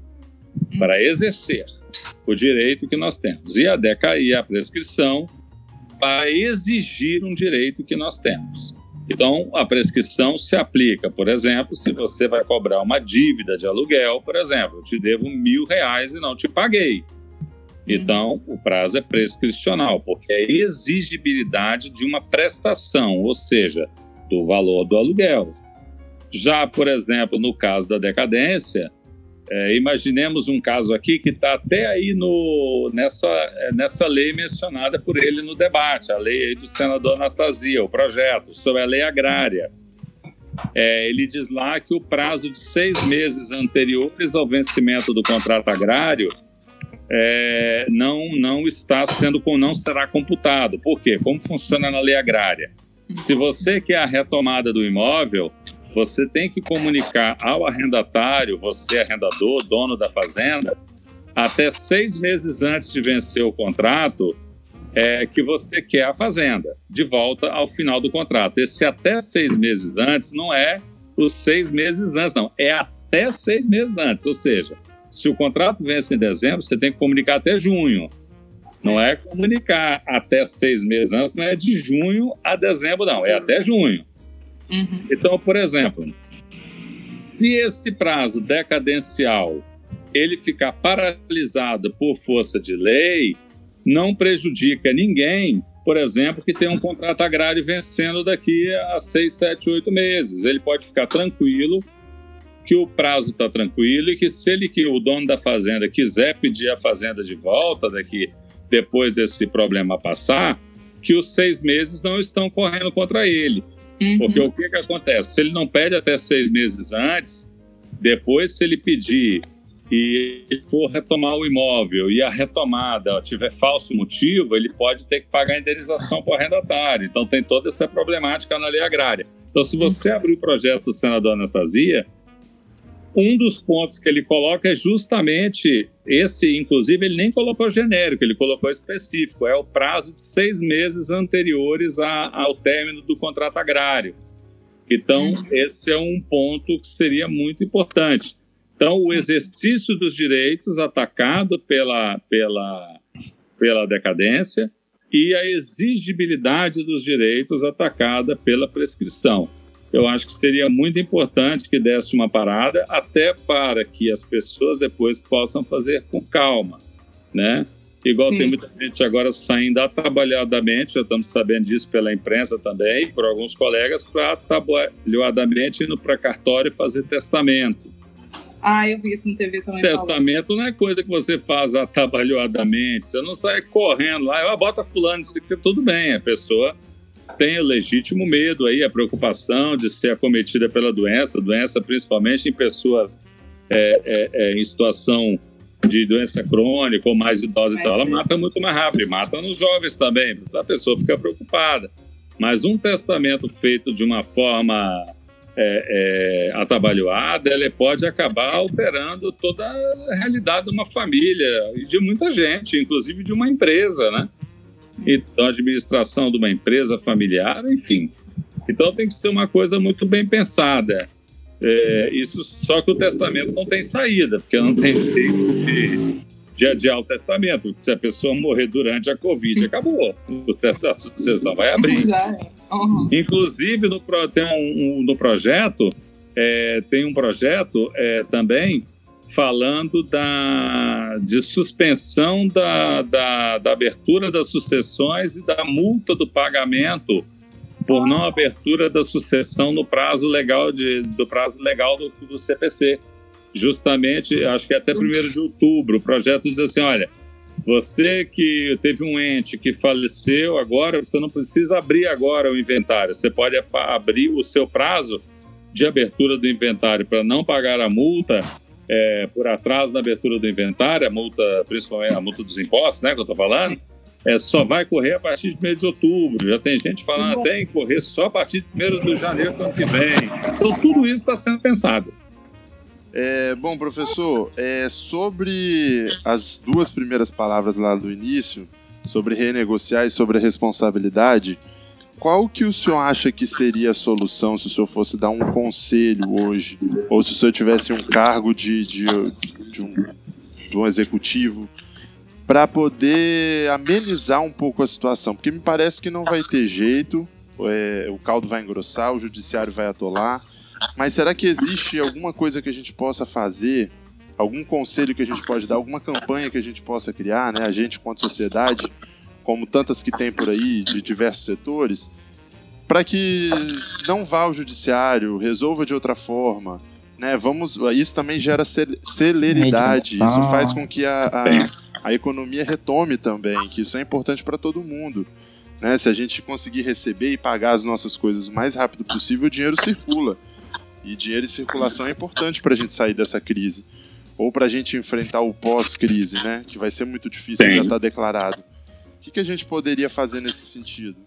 Para exercer o direito que nós temos. E a DECA e a prescrição para exigir um direito que nós temos. Então, a prescrição se aplica, por exemplo, se você vai cobrar uma dívida de aluguel, por exemplo, eu te devo mil reais e não te paguei. Então, o prazo é prescricional, porque é exigibilidade de uma prestação, ou seja, do valor do aluguel. Já, por exemplo, no caso da decadência, é, imaginemos um caso aqui que está até aí no, nessa, é, nessa lei mencionada por ele no debate, a lei do senador Anastasia, o projeto sobre a lei agrária. É, ele diz lá que o prazo de seis meses anteriores ao vencimento do contrato agrário é, não, não está sendo, não será computado. Por quê? Como funciona na lei agrária? Se você quer a retomada do imóvel, você tem que comunicar ao arrendatário, você arrendador, dono da fazenda, até seis meses antes de vencer o contrato, é, que você quer a fazenda, de volta ao final do contrato. Esse até seis meses antes não é os seis meses antes, não. É até seis meses antes. Ou seja, se o contrato vence em dezembro, você tem que comunicar até junho. Não é comunicar até seis meses antes, não é de junho a dezembro, não, é até junho. Uhum. Então, por exemplo, se esse prazo decadencial ele ficar paralisado por força de lei, não prejudica ninguém, por exemplo, que tem um contrato agrário vencendo daqui a seis, sete, oito meses. Ele pode ficar tranquilo que o prazo está tranquilo e que se ele que o dono da fazenda quiser pedir a fazenda de volta daqui depois desse problema passar, que os seis meses não estão correndo contra ele. Uhum. Porque o que, que acontece? Se ele não pede até seis meses antes, depois, se ele pedir e for retomar o imóvel e a retomada tiver falso motivo, ele pode ter que pagar a indenização para o arrendatário. Então, tem toda essa problemática na lei agrária. Então, se você abrir o projeto do senador Anastasia, um dos pontos que ele coloca é justamente esse, inclusive, ele nem colocou genérico, ele colocou específico, é o prazo de seis meses anteriores a, ao término do contrato agrário. Então, uhum. esse é um ponto que seria muito importante. Então, o exercício dos direitos atacado pela, pela, pela decadência e a exigibilidade dos direitos atacada pela prescrição eu acho que seria muito importante que desse uma parada, até para que as pessoas depois possam fazer com calma, né? Igual Sim. tem muita gente agora saindo atabalhadamente, já estamos sabendo disso pela imprensa também, por alguns colegas, para atabalhadamente indo para cartório fazer testamento. Ah, eu vi isso na TV também. Testamento não é coisa que você faz atabalhadamente, você não sai correndo lá, ah, bota fulano, isso aqui, tudo bem, a pessoa tem o legítimo medo aí, a preocupação de ser acometida pela doença, doença principalmente em pessoas é, é, é, em situação de doença crônica ou mais idosa e tal, ela mata muito mais rápido, mata nos jovens também, a pessoa fica preocupada. Mas um testamento feito de uma forma é, é, atabalhoada, ele pode acabar alterando toda a realidade de uma família e de muita gente, inclusive de uma empresa, né? E da administração de uma empresa familiar, enfim. Então tem que ser uma coisa muito bem pensada. É, isso só que o testamento não tem saída, porque não tem jeito de, de adiar o testamento. Porque se a pessoa morrer durante a Covid, acabou. A sucessão vai abrir. Uhum. Inclusive, no, tem um, um, no projeto, é, tem um projeto é, também falando da, de suspensão da, da, da, abertura das sucessões e da multa do pagamento por não abertura da sucessão no prazo legal de, do prazo legal do, do CPC. Justamente, acho que até 1 de outubro, o projeto diz assim, olha, você que teve um ente que faleceu agora, você não precisa abrir agora o inventário, você pode abrir o seu prazo de abertura do inventário para não pagar a multa é, por atraso na abertura do inventário, a multa, principalmente a multa dos impostos, né, que eu estou falando, é, só vai correr a partir de 1 de outubro. Já tem gente falando até em correr só a partir de 1 de janeiro do ano que vem. Então, tudo isso está sendo pensado. É, bom, professor, é, sobre as duas primeiras palavras lá do início, sobre renegociar e sobre a responsabilidade, qual que o senhor acha que seria a solução se o senhor fosse dar um conselho hoje? Ou se o senhor tivesse um cargo de, de, de, um, de um executivo para poder amenizar um pouco a situação? Porque me parece que não vai ter jeito, é, o caldo vai engrossar, o judiciário vai atolar. Mas será que existe alguma coisa que a gente possa fazer? Algum conselho que a gente pode dar? Alguma campanha que a gente possa criar, né? A gente quanto sociedade, como tantas que tem por aí de diversos setores, para que não vá ao judiciário, resolva de outra forma, né? Vamos, isso também gera celeridade, isso faz com que a, a, a economia retome também, que isso é importante para todo mundo. Né? Se a gente conseguir receber e pagar as nossas coisas o mais rápido possível, o dinheiro circula. E dinheiro em circulação é importante para a gente sair dessa crise. Ou para a gente enfrentar o pós-crise, né? Que vai ser muito difícil, Sim. já está declarado. O que, que a gente poderia fazer nesse sentido?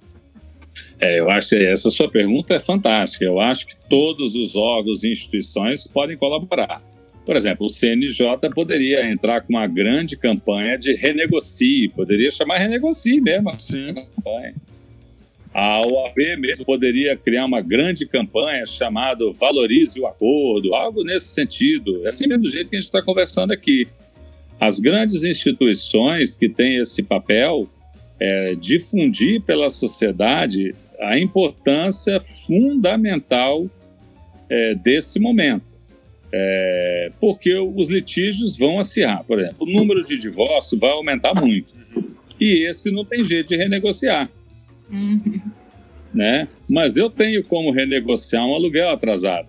É, eu acho que essa sua pergunta é fantástica. Eu acho que todos os órgãos e instituições podem colaborar. Por exemplo, o CNJ poderia entrar com uma grande campanha de renegocie, poderia chamar renegocie mesmo. Sim. A OAB mesmo poderia criar uma grande campanha chamada Valorize o Acordo, algo nesse sentido. É assim mesmo do jeito que a gente está conversando aqui. As grandes instituições que têm esse papel é difundir pela sociedade a importância fundamental é, desse momento. É, porque os litígios vão acirrar. Por exemplo, o número de divórcios vai aumentar muito. E esse não tem jeito de renegociar. Uhum. Né? Mas eu tenho como renegociar um aluguel atrasado.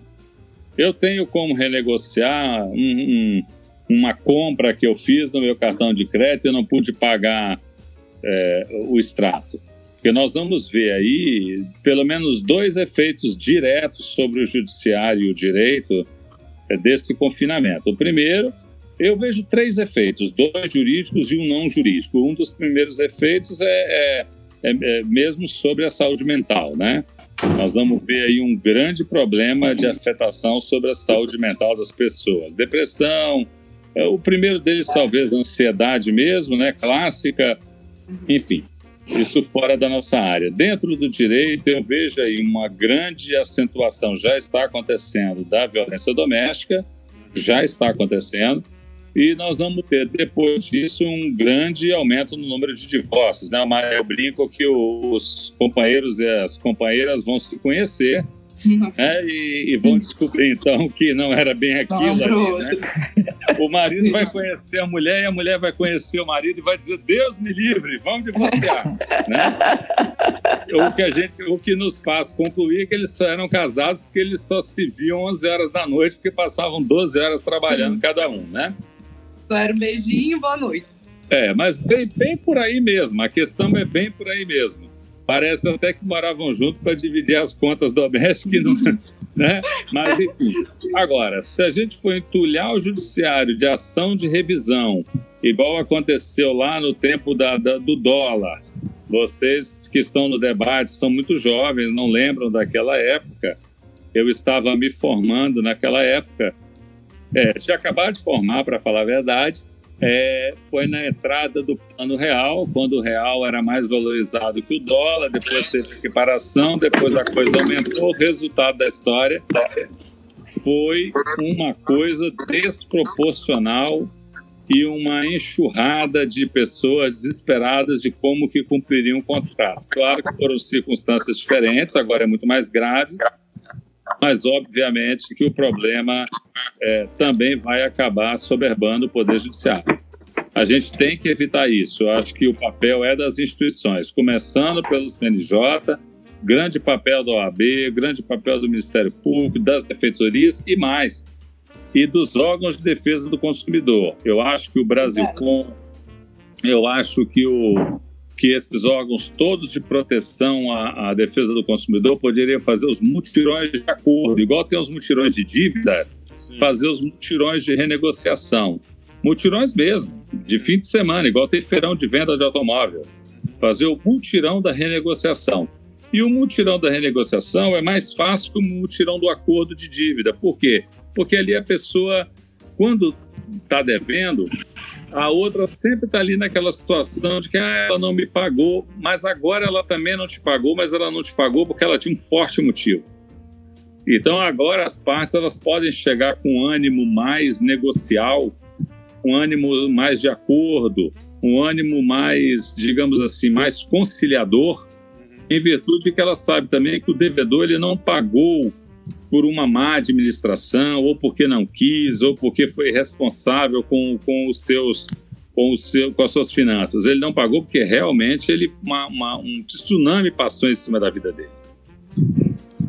Eu tenho como renegociar um, um, uma compra que eu fiz no meu cartão de crédito e não pude pagar é, o extrato. Porque nós vamos ver aí pelo menos dois efeitos diretos sobre o judiciário e o direito é, desse confinamento. O primeiro, eu vejo três efeitos, dois jurídicos e um não jurídico. Um dos primeiros efeitos é, é é, é, mesmo sobre a saúde mental, né? Nós vamos ver aí um grande problema de afetação sobre a saúde mental das pessoas. Depressão, é, o primeiro deles talvez ansiedade mesmo, né? Clássica, enfim. Isso fora da nossa área. Dentro do direito, eu vejo aí uma grande acentuação, já está acontecendo, da violência doméstica, já está acontecendo e nós vamos ter, depois disso, um grande aumento no número de divórcios. Né? Eu brinco que os companheiros e as companheiras vão se conhecer né? e, e, vão descobrir, então, que não era bem aquilo ali. Né? O marido vai conhecer a mulher e a mulher vai conhecer o marido e vai dizer: Deus me livre, vamos divorciar. né? o, que a gente, o que nos faz concluir é que eles só eram casados porque eles só se viam 11 horas da noite, porque passavam 12 horas trabalhando cada um. né? Só era um beijinho, boa noite. É, mas bem, bem por aí mesmo. A questão é bem por aí mesmo. Parece até que moravam juntos para dividir as contas domésticas, não, né? Mas, enfim. Agora, se a gente for entulhar o judiciário de ação de revisão, igual aconteceu lá no tempo da, da, do dólar, vocês que estão no debate são muito jovens, não lembram daquela época. Eu estava me formando naquela época é, tinha acabado de formar, para falar a verdade. É, foi na entrada do plano real, quando o real era mais valorizado que o dólar, depois teve equiparação, depois a coisa aumentou. O resultado da história foi uma coisa desproporcional e uma enxurrada de pessoas desesperadas de como que cumpririam o contrato. Claro que foram circunstâncias diferentes, agora é muito mais grave, mas obviamente que o problema é, também vai acabar soberbando o Poder Judiciário. A gente tem que evitar isso. Eu acho que o papel é das instituições, começando pelo CNJ, grande papel da OAB, grande papel do Ministério Público, das defensorias e mais, e dos órgãos de defesa do consumidor. Eu acho que o Brasil com eu acho que o que esses órgãos todos de proteção à, à, defesa do consumidor poderiam fazer os mutirões de acordo, igual tem os mutirões de dívida, Sim. fazer os mutirões de renegociação. Mutirões mesmo, de fim de semana, igual tem feirão de venda de automóvel. fazer o multirão da renegociação. E o multirão da renegociação é mais fácil que o multirão do acordo de dívida. Por quê? Porque ali a pessoa, quando está devendo, a outra sempre está ali naquela situação de que ah, ela não me pagou, mas agora ela também não te pagou, mas ela não te pagou porque ela tinha um forte motivo. Então agora as partes elas podem chegar com um ânimo mais negocial, um ânimo mais de acordo, um ânimo mais, digamos assim, mais conciliador, em virtude de que ela sabe também que o devedor ele não pagou por uma má administração, ou porque não quis, ou porque foi responsável com, com os seus com, o seu, com as suas finanças. Ele não pagou porque realmente ele uma, uma, um tsunami passou em cima da vida dele.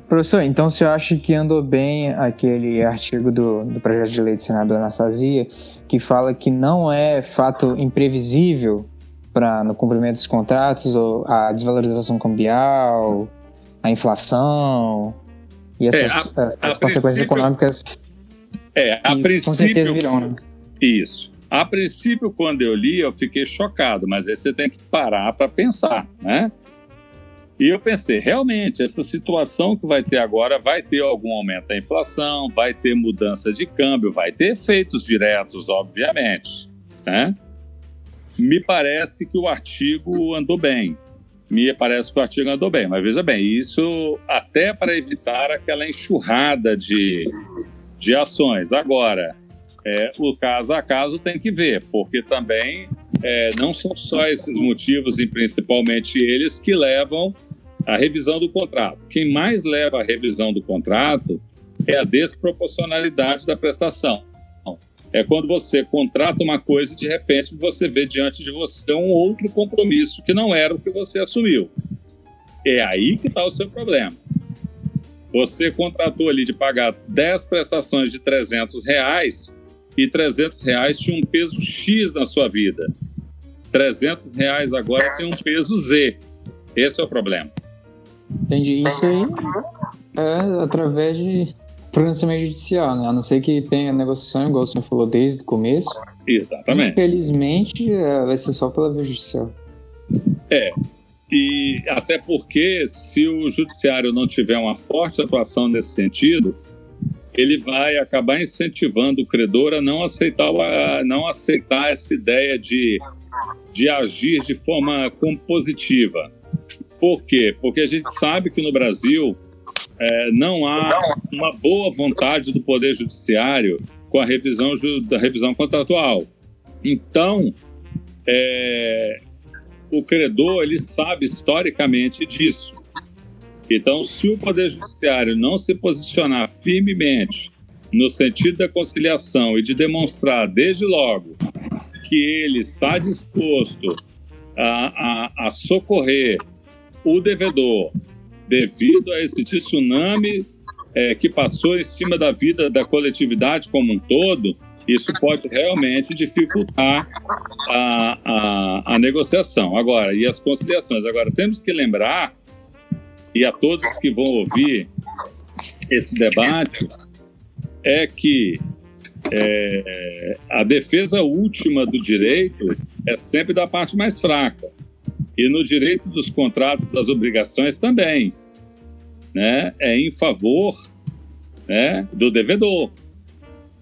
Professor, então você acha que andou bem aquele artigo do, do projeto de lei do senador Anastasia, que fala que não é fato imprevisível para no cumprimento dos contratos ou a desvalorização cambial, a inflação e essas, é, a, as, as consequências econômicas é, a princípio, com certeza virão, né? Isso. A princípio, quando eu li, eu fiquei chocado, mas aí você tem que parar para pensar, né? E eu pensei, realmente, essa situação que vai ter agora vai ter algum aumento da inflação, vai ter mudança de câmbio, vai ter efeitos diretos, obviamente. Né? Me parece que o artigo andou bem. Me parece que o artigo andou bem, mas veja bem, isso até para evitar aquela enxurrada de, de ações. Agora, é, o caso a caso tem que ver, porque também é, não são só esses motivos, e principalmente eles, que levam à revisão do contrato. Quem mais leva à revisão do contrato é a desproporcionalidade da prestação. É quando você contrata uma coisa e de repente você vê diante de você um outro compromisso que não era o que você assumiu. É aí que está o seu problema. Você contratou ali de pagar 10 prestações de 300 reais e 300 reais tinha um peso X na sua vida. 300 reais agora tem um peso Z. Esse é o problema. Entendi. Isso aí é através de pronunciamento judicial, né? A não ser que tenha negociação, igual o senhor falou desde o começo. Exatamente. Infelizmente, é, vai ser só pela via judicial. É. E até porque, se o judiciário não tiver uma forte atuação nesse sentido, ele vai acabar incentivando o credor a não aceitar, a não aceitar essa ideia de, de agir de forma compositiva. Por quê? Porque a gente sabe que no Brasil é, não há uma boa vontade do Poder Judiciário com a revisão da revisão contratual. Então, é, o credor ele sabe historicamente disso. Então, se o Poder Judiciário não se posicionar firmemente no sentido da conciliação e de demonstrar desde logo que ele está disposto a, a, a socorrer o devedor devido a esse tsunami é, que passou em cima da vida da coletividade como um todo, isso pode realmente dificultar a, a, a negociação. Agora, e as conciliações? Agora, temos que lembrar e a todos que vão ouvir esse debate é que é, a defesa última do direito é sempre da parte mais fraca. E no direito dos contratos das obrigações também. Né? É em favor né, do devedor.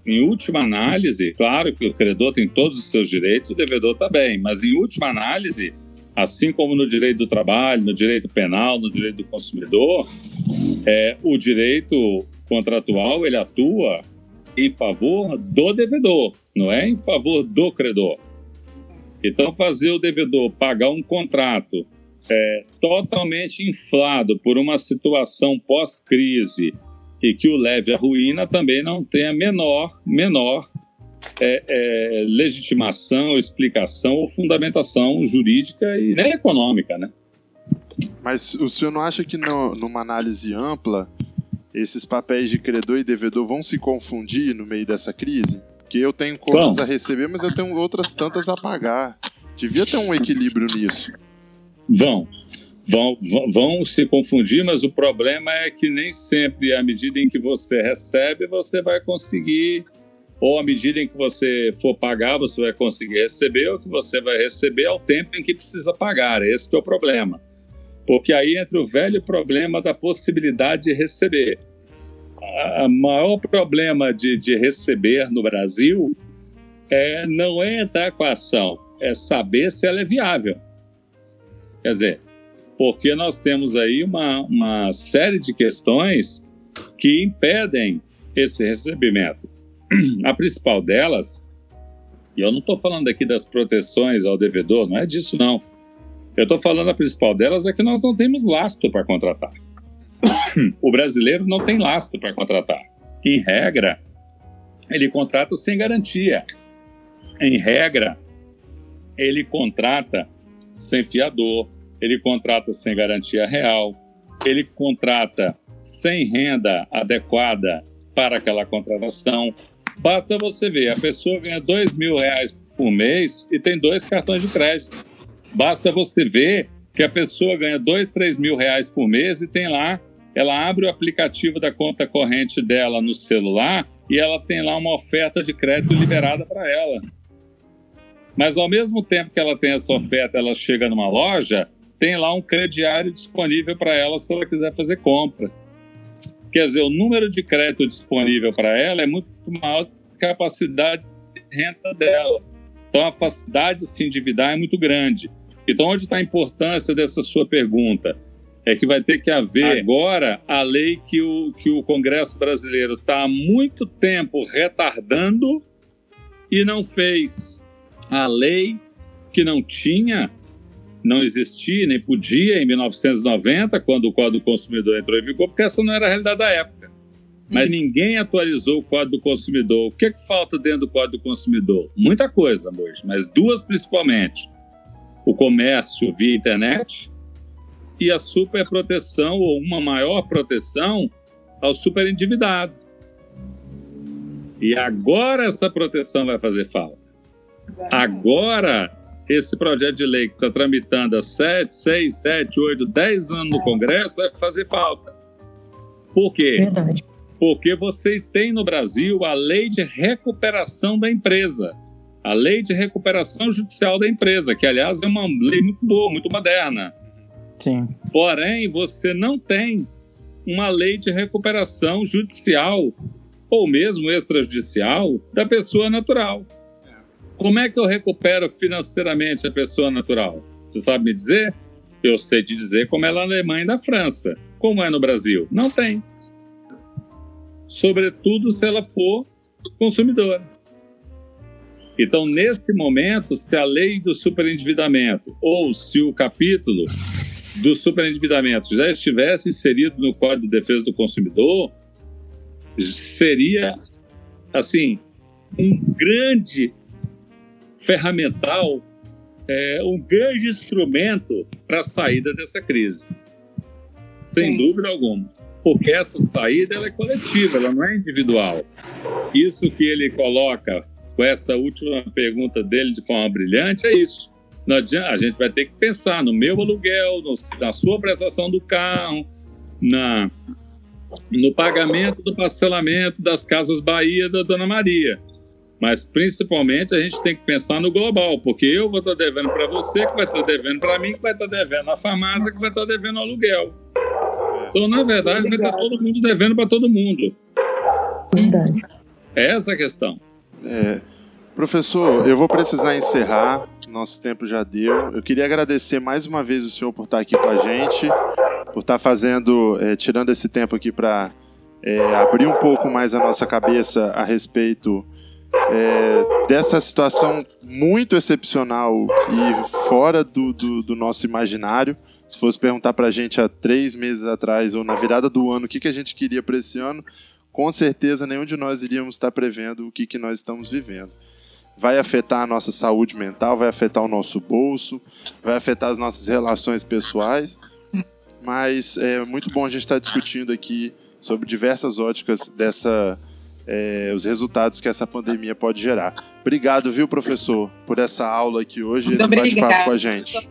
Em última análise, claro que o credor tem todos os seus direitos, o devedor também, mas em última análise, assim como no direito do trabalho, no direito penal, no direito do consumidor, é, o direito contratual ele atua em favor do devedor, não é em favor do credor. Então, fazer o devedor pagar um contrato é, totalmente inflado por uma situação pós-crise e que o leve à ruína também não tem a menor, menor é, é, legitimação, explicação ou fundamentação jurídica e nem econômica, né? Mas o senhor não acha que no, numa análise ampla esses papéis de credor e devedor vão se confundir no meio dessa crise? Porque eu tenho contas a receber, mas eu tenho outras tantas a pagar. Devia ter um equilíbrio nisso. Vão. Vão, vão, vão se confundir, mas o problema é que nem sempre, à medida em que você recebe, você vai conseguir ou à medida em que você for pagar, você vai conseguir receber, ou que você vai receber ao tempo em que precisa pagar. Esse é o problema. Porque aí entra o velho problema da possibilidade de receber. O maior problema de, de receber no Brasil é, não é entrar com a ação, é saber se ela é viável. Quer dizer, porque nós temos aí uma, uma série de questões que impedem esse recebimento. A principal delas, e eu não estou falando aqui das proteções ao devedor, não é disso não. Eu estou falando a principal delas é que nós não temos lastro para contratar. O brasileiro não tem lastro para contratar. Em regra, ele contrata sem garantia. Em regra, ele contrata sem fiador, ele contrata sem garantia real, ele contrata sem renda adequada para aquela contratação. Basta você ver, a pessoa ganha dois mil reais por mês e tem dois cartões de crédito. Basta você ver que a pessoa ganha dois, três mil reais por mês e tem lá, ela abre o aplicativo da conta corrente dela no celular e ela tem lá uma oferta de crédito liberada para ela. Mas ao mesmo tempo que ela tem essa oferta, ela chega numa loja, tem lá um crediário disponível para ela se ela quiser fazer compra. Quer dizer, o número de crédito disponível para ela é muito maior que a capacidade de renda dela. Então a facilidade de se endividar é muito grande. Então, onde está a importância dessa sua pergunta? É que vai ter que haver agora a lei que o, que o Congresso brasileiro está há muito tempo retardando e não fez a lei que não tinha, não existia, nem podia em 1990, quando o Código do Consumidor entrou em vigor, porque essa não era a realidade da época. Mas uhum. ninguém atualizou o Código do Consumidor. O que, é que falta dentro do Código do Consumidor? Muita coisa, hoje, mas duas principalmente: o comércio via internet e a superproteção ou uma maior proteção ao superendividado. E agora essa proteção vai fazer falta. Agora, esse projeto de lei que está tramitando há 7, 6, 7, 8, 10 anos no Congresso vai fazer falta. Por quê? Verdade. Porque você tem no Brasil a lei de recuperação da empresa. A lei de recuperação judicial da empresa, que, aliás, é uma lei muito boa, muito moderna. Sim. Porém, você não tem uma lei de recuperação judicial ou mesmo extrajudicial da pessoa natural. Como é que eu recupero financeiramente a pessoa natural? Você sabe me dizer? Eu sei te dizer como é na Alemanha e na França. Como é no Brasil? Não tem. Sobretudo se ela for consumidora. Então, nesse momento, se a lei do superendividamento ou se o capítulo do superendividamento já estivesse inserido no Código de Defesa do Consumidor, seria, assim, um grande ferramental, é, um grande instrumento para a saída dessa crise. Sem Sim. dúvida alguma. Porque essa saída ela é coletiva, ela não é individual. Isso que ele coloca com essa última pergunta dele de forma brilhante é isso. Não adianta, a gente vai ter que pensar no meu aluguel, no, na sua prestação do carro, na, no pagamento do parcelamento das Casas Bahia da Dona Maria. Mas principalmente a gente tem que pensar no global, porque eu vou estar devendo para você, que vai estar devendo para mim, que vai estar devendo na farmácia, que vai estar devendo ao aluguel. Então, na verdade, vai estar todo mundo devendo para todo mundo. Verdade. É essa a questão. É, professor, eu vou precisar encerrar, nosso tempo já deu. Eu queria agradecer mais uma vez o senhor por estar aqui com a gente, por estar fazendo, é, tirando esse tempo aqui para é, abrir um pouco mais a nossa cabeça a respeito é, dessa situação muito excepcional e fora do, do, do, nosso imaginário. Se fosse perguntar para a gente há três meses atrás ou na virada do ano o que, que a gente queria para esse ano, com certeza nenhum de nós iríamos estar prevendo o que, que nós estamos vivendo. Vai afetar a nossa saúde mental, vai afetar o nosso bolso, vai afetar as nossas relações pessoais. Mas é muito bom a gente estar discutindo aqui sobre diversas óticas dessa é, os resultados que essa pandemia pode gerar. Obrigado, viu, professor, por essa aula aqui hoje, Muito esse bate-papo com a gente.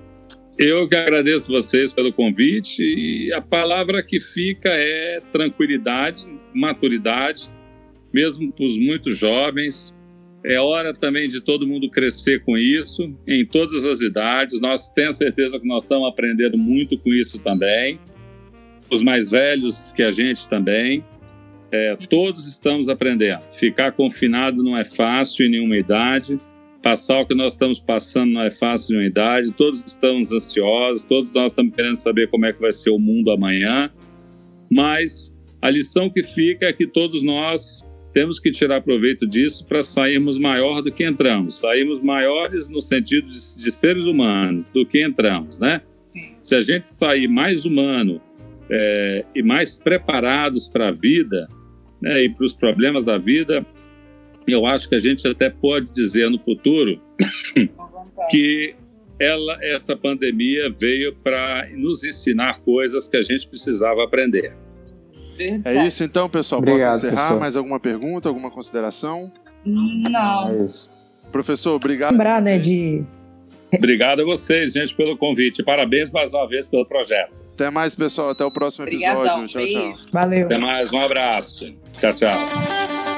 Eu que agradeço vocês pelo convite e a palavra que fica é tranquilidade, maturidade mesmo para os muito jovens. É hora também de todo mundo crescer com isso, em todas as idades. Nós temos certeza que nós estamos aprendendo muito com isso também. Os mais velhos que a gente também. É, todos estamos aprendendo. Ficar confinado não é fácil em nenhuma idade. Passar o que nós estamos passando não é fácil em nenhuma idade. Todos estamos ansiosos, todos nós estamos querendo saber como é que vai ser o mundo amanhã. Mas a lição que fica é que todos nós temos que tirar proveito disso para sairmos maior do que entramos. Sairmos maiores no sentido de, de seres humanos do que entramos, né? Se a gente sair mais humano é, e mais preparados para a vida né, e para os problemas da vida, eu acho que a gente até pode dizer no futuro que ela, essa pandemia veio para nos ensinar coisas que a gente precisava aprender. Verdade. É isso então, pessoal. Obrigado, Posso encerrar? professor. Mais alguma pergunta, alguma consideração? Não. É isso. Professor, obrigado. Lembrar, né, de Obrigado a vocês, gente, pelo convite. Parabéns mais uma vez pelo projeto. Até mais, pessoal. Até o próximo Obrigadão. episódio. Tchau, tchau. Beijo. valeu. Até mais, um abraço. Tchau, tchau.